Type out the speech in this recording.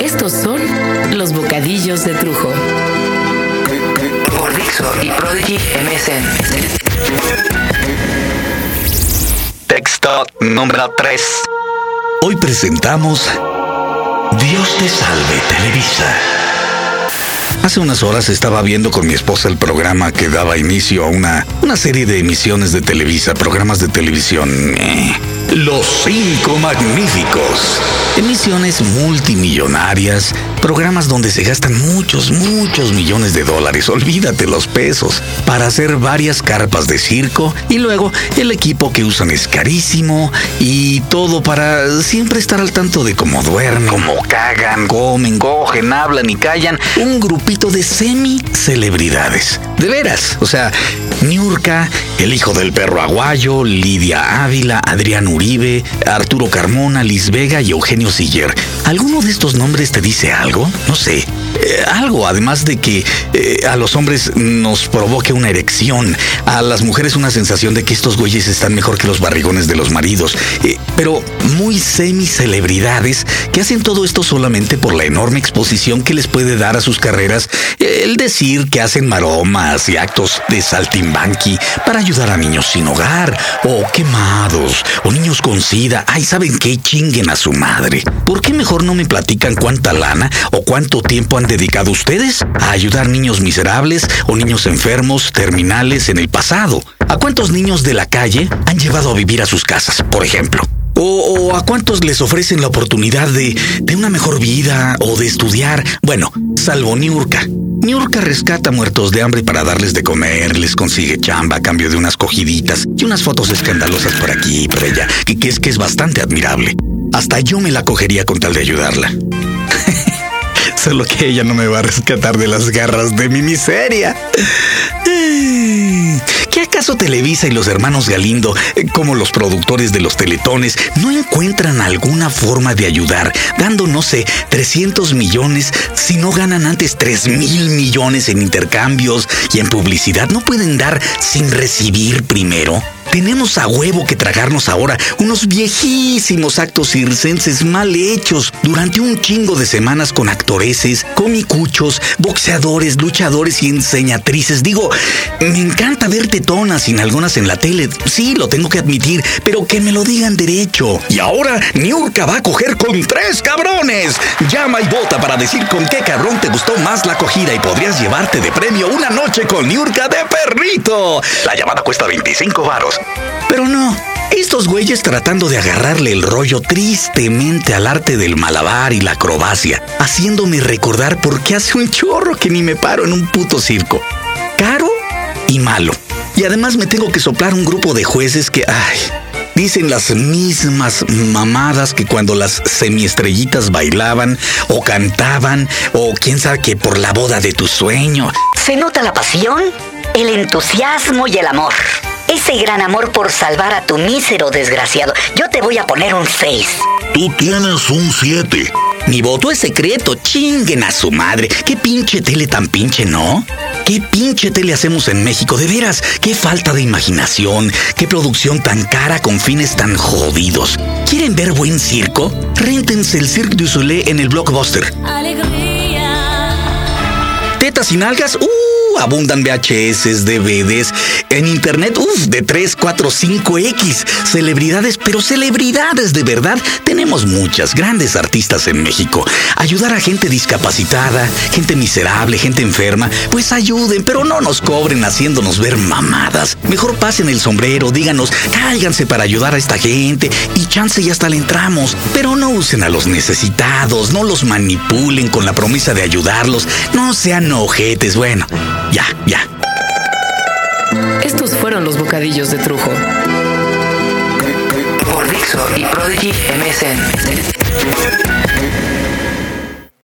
Estos son los bocadillos de Trujo. Por Dixo y Prodigy MSN. Texto número 3. Hoy presentamos Dios te salve, Televisa. Hace unas horas estaba viendo con mi esposa el programa que daba inicio a una, una serie de emisiones de Televisa, programas de televisión. Eh, Los Cinco Magníficos. Emisiones multimillonarias, programas donde se gastan muchos, muchos millones de dólares, olvídate los pesos, para hacer varias carpas de circo y luego el equipo que usan es carísimo y todo para siempre estar al tanto de cómo duermen, cómo cagan, comen, cogen, hablan y callan. Un grupito de semi-celebridades. De veras, o sea, Niurka, el hijo del perro aguayo, Lidia Ávila, Adrián Uribe, Arturo Carmona, Liz Vega y Eugenio Siller. ¿Alguno de estos nombres te dice algo? No sé. Eh, algo, además de que eh, a los hombres nos provoque una erección, a las mujeres una sensación de que estos güeyes están mejor que los barrigones de los maridos, eh, pero muy semi-celebridades que hacen todo esto solamente por la enorme exposición que les puede dar a sus carreras el decir que hacen maromas y actos de saltimbanqui para ayudar a niños sin hogar, o quemados, o niños con sida. Ay, ¿saben qué? Chinguen a su madre. ¿Por qué mejor no me platican cuánta lana o cuánto tiempo han dedicado ustedes a ayudar niños miserables o niños enfermos, terminales en el pasado? ¿A cuántos niños de la calle han llevado a vivir a sus casas, por ejemplo? O, a cuántos les ofrecen la oportunidad de, de una mejor vida o de estudiar. Bueno, salvo Niurka. Niurka rescata muertos de hambre para darles de comer, les consigue chamba a cambio de unas cogiditas y unas fotos escandalosas por aquí y por allá, que, que es que es bastante admirable. Hasta yo me la cogería con tal de ayudarla. Solo que ella no me va a rescatar de las garras de mi miseria. ¿Qué acaso Televisa y los hermanos Galindo, eh, como los productores de los teletones, no encuentran alguna forma de ayudar, dando, no sé, 300 millones si no ganan antes 3 mil millones en intercambios y en publicidad? ¿No pueden dar sin recibir primero? Tenemos a huevo que tragarnos ahora unos viejísimos actos circenses mal hechos durante un chingo de semanas con actoreses, comicuchos, boxeadores, luchadores y enseñatrices. Digo, me encanta ver tetonas y algunas en la tele. Sí, lo tengo que admitir, pero que me lo digan derecho. Y ahora Niurka va a coger con tres cabrones. Llama y vota para decir con qué cabrón te gustó más la acogida y podrías llevarte de premio una noche con Niurka de perrito. La llamada cuesta 25 varos. Pero no, estos güeyes tratando de agarrarle el rollo tristemente al arte del malabar y la acrobacia, haciéndome recordar por qué hace un chorro que ni me paro en un puto circo. Caro y malo. Y además me tengo que soplar un grupo de jueces que, ay, dicen las mismas mamadas que cuando las semiestrellitas bailaban o cantaban o quién sabe que por la boda de tu sueño. Se nota la pasión, el entusiasmo y el amor. Ese gran amor por salvar a tu mísero desgraciado. Yo te voy a poner un 6. Tú tienes un 7. Mi voto es secreto, chinguen a su madre. ¿Qué pinche tele tan pinche, no? ¿Qué pinche tele hacemos en México? De veras, qué falta de imaginación, qué producción tan cara con fines tan jodidos. ¿Quieren ver buen circo? Réntense el Cirque du Soleil en el Blockbuster. Tetas y nalgas, ¡uh! Abundan VHS, DVDs, en internet, uff, de 3, 4, 5X. Celebridades, pero celebridades de verdad. Tenemos muchas grandes artistas en México. Ayudar a gente discapacitada, gente miserable, gente enferma, pues ayuden, pero no nos cobren haciéndonos ver mamadas. Mejor pasen el sombrero, díganos, cáiganse para ayudar a esta gente y chance y hasta le entramos. Pero no usen a los necesitados, no los manipulen con la promesa de ayudarlos, no sean ojetes. Bueno, ya, ya. Estos fueron los bocadillos de Trujo. Por Dixo y Prodigy MSN.